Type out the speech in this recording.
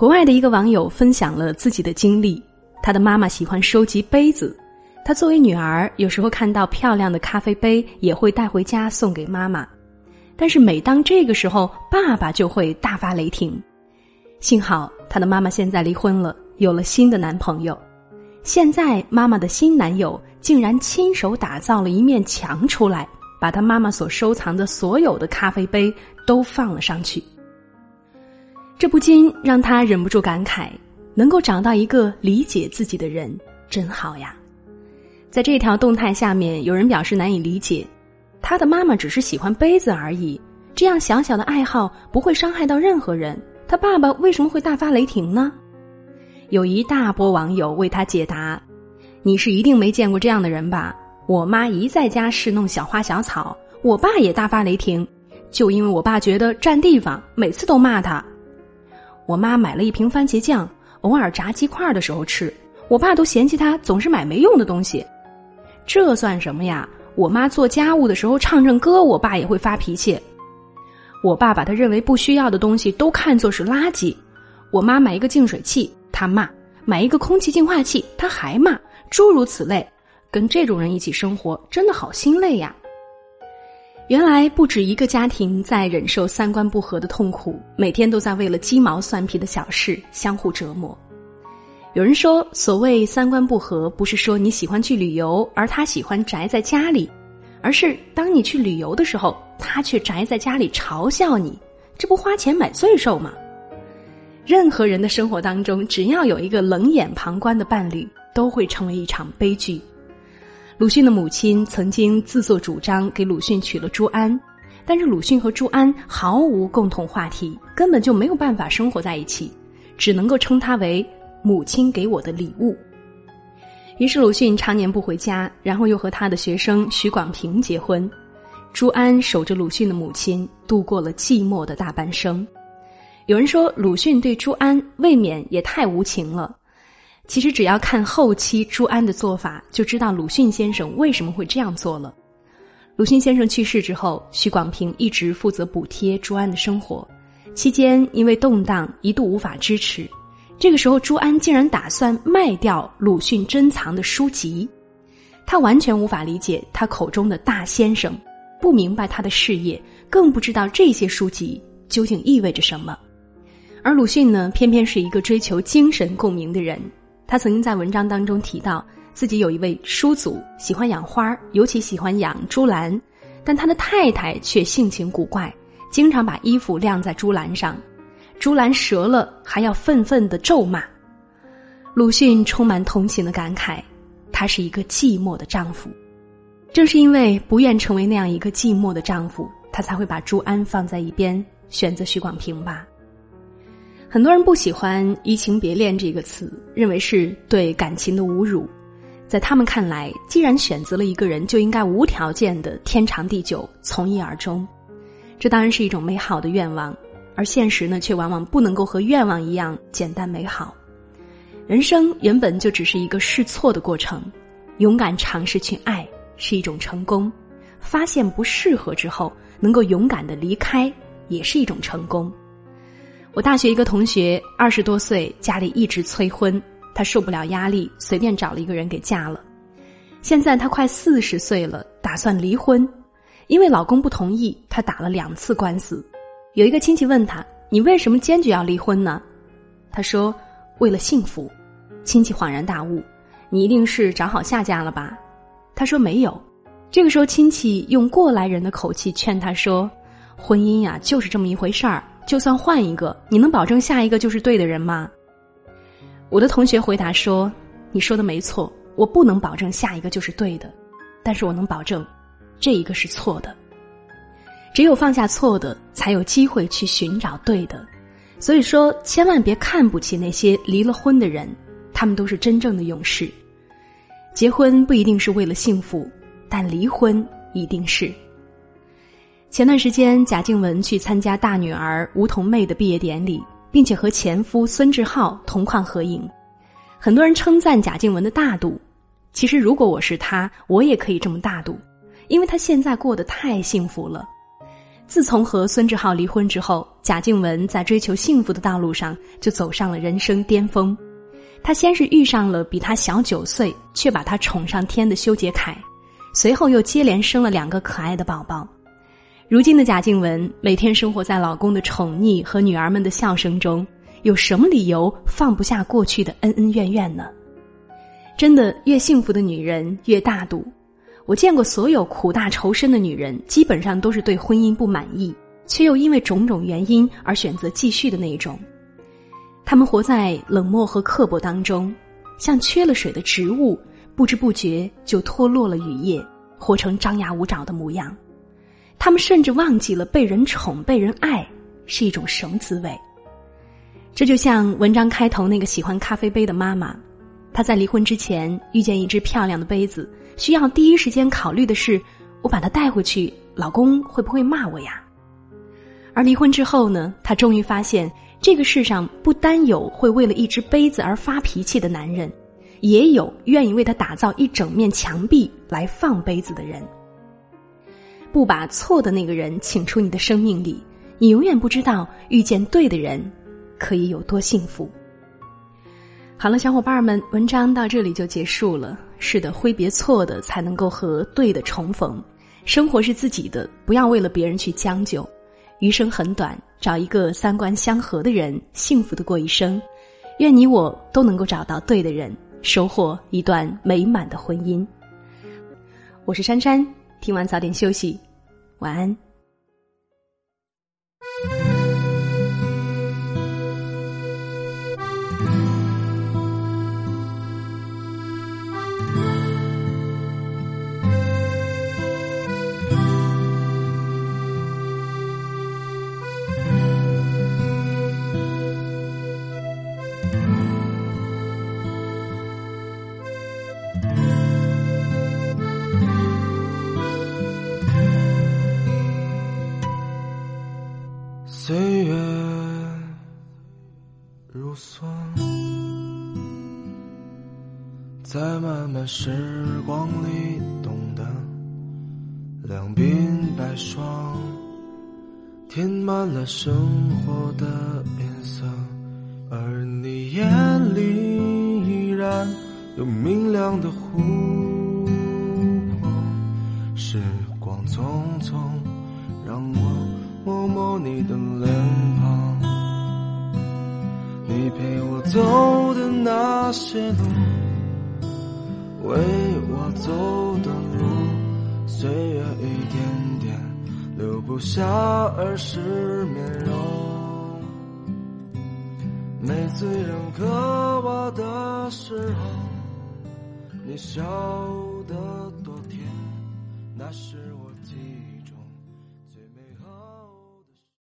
国外的一个网友分享了自己的经历，他的妈妈喜欢收集杯子，他作为女儿，有时候看到漂亮的咖啡杯也会带回家送给妈妈，但是每当这个时候，爸爸就会大发雷霆。幸好他的妈妈现在离婚了，有了新的男朋友，现在妈妈的新男友竟然亲手打造了一面墙出来，把他妈妈所收藏的所有的咖啡杯都放了上去。这不禁让他忍不住感慨：能够找到一个理解自己的人，真好呀！在这条动态下面，有人表示难以理解，他的妈妈只是喜欢杯子而已，这样小小的爱好不会伤害到任何人，他爸爸为什么会大发雷霆呢？有一大波网友为他解答：“你是一定没见过这样的人吧？我妈一在家侍弄小花小草，我爸也大发雷霆，就因为我爸觉得占地方，每次都骂他。”我妈买了一瓶番茄酱，偶尔炸鸡块的时候吃。我爸都嫌弃她总是买没用的东西，这算什么呀？我妈做家务的时候唱唱歌，我爸也会发脾气。我爸把他认为不需要的东西都看作是垃圾。我妈买一个净水器，他骂；买一个空气净化器，他还骂。诸如此类，跟这种人一起生活真的好心累呀。原来不止一个家庭在忍受三观不合的痛苦，每天都在为了鸡毛蒜皮的小事相互折磨。有人说，所谓三观不合，不是说你喜欢去旅游，而他喜欢宅在家里，而是当你去旅游的时候，他却宅在家里嘲笑你，这不花钱买罪受吗？任何人的生活当中，只要有一个冷眼旁观的伴侣，都会成为一场悲剧。鲁迅的母亲曾经自作主张给鲁迅娶了朱安，但是鲁迅和朱安毫无共同话题，根本就没有办法生活在一起，只能够称他为母亲给我的礼物。于是鲁迅常年不回家，然后又和他的学生许广平结婚。朱安守着鲁迅的母亲，度过了寂寞的大半生。有人说，鲁迅对朱安未免也太无情了。其实只要看后期朱安的做法，就知道鲁迅先生为什么会这样做了。鲁迅先生去世之后，许广平一直负责补贴朱安的生活，期间因为动荡一度无法支持。这个时候，朱安竟然打算卖掉鲁迅珍藏的书籍，他完全无法理解他口中的大先生，不明白他的事业，更不知道这些书籍究竟意味着什么。而鲁迅呢，偏偏是一个追求精神共鸣的人。他曾经在文章当中提到，自己有一位叔祖喜欢养花，尤其喜欢养珠兰，但他的太太却性情古怪，经常把衣服晾在珠兰上，朱兰折了还要愤愤的咒骂。鲁迅充满同情的感慨，他是一个寂寞的丈夫，正是因为不愿成为那样一个寂寞的丈夫，他才会把朱安放在一边，选择许广平吧。很多人不喜欢“移情别恋”这个词，认为是对感情的侮辱。在他们看来，既然选择了一个人，就应该无条件的天长地久，从一而终。这当然是一种美好的愿望，而现实呢，却往往不能够和愿望一样简单美好。人生原本就只是一个试错的过程，勇敢尝试去爱是一种成功，发现不适合之后，能够勇敢的离开也是一种成功。我大学一个同学，二十多岁，家里一直催婚，她受不了压力，随便找了一个人给嫁了。现在她快四十岁了，打算离婚，因为老公不同意，她打了两次官司。有一个亲戚问她：“你为什么坚决要离婚呢？”她说：“为了幸福。”亲戚恍然大悟：“你一定是找好下家了吧？”她说：“没有。”这个时候，亲戚用过来人的口气劝她说：“婚姻呀，就是这么一回事儿。”就算换一个，你能保证下一个就是对的人吗？我的同学回答说：“你说的没错，我不能保证下一个就是对的，但是我能保证，这一个是错的。只有放下错的，才有机会去寻找对的。所以说，千万别看不起那些离了婚的人，他们都是真正的勇士。结婚不一定是为了幸福，但离婚一定是。”前段时间，贾静雯去参加大女儿吴桐妹的毕业典礼，并且和前夫孙志浩同框合影。很多人称赞贾静雯的大度。其实，如果我是她，我也可以这么大度，因为她现在过得太幸福了。自从和孙志浩离婚之后，贾静雯在追求幸福的道路上就走上了人生巅峰。她先是遇上了比她小九岁却把她宠上天的修杰楷，随后又接连生了两个可爱的宝宝。如今的贾静雯每天生活在老公的宠溺和女儿们的笑声中，有什么理由放不下过去的恩恩怨怨呢？真的，越幸福的女人越大度。我见过所有苦大仇深的女人，基本上都是对婚姻不满意，却又因为种种原因而选择继续的那一种。她们活在冷漠和刻薄当中，像缺了水的植物，不知不觉就脱落了羽叶，活成张牙舞爪的模样。他们甚至忘记了被人宠、被人爱是一种什么滋味。这就像文章开头那个喜欢咖啡杯的妈妈，她在离婚之前遇见一只漂亮的杯子。需要第一时间考虑的是，我把它带回去，老公会不会骂我呀？而离婚之后呢，她终于发现，这个世上不单有会为了一只杯子而发脾气的男人，也有愿意为他打造一整面墙壁来放杯子的人。不把错的那个人请出你的生命里，你永远不知道遇见对的人可以有多幸福。好了，小伙伴们，文章到这里就结束了。是的，挥别错的，才能够和对的重逢。生活是自己的，不要为了别人去将就。余生很短，找一个三观相合的人，幸福的过一生。愿你我都能够找到对的人，收获一段美满的婚姻。我是珊珊，听完早点休息，晚安。岁月如梭，在漫漫时光里懂得两鬓白霜，填满了生活的颜色，而你眼里依然有明亮的湖泊。时光匆匆，让我。摸摸你的脸庞，你陪我走的那些路，为我走的路，岁月一点点留不下儿时面容。每次人渴望的时候，你笑得多甜，那是我记忆。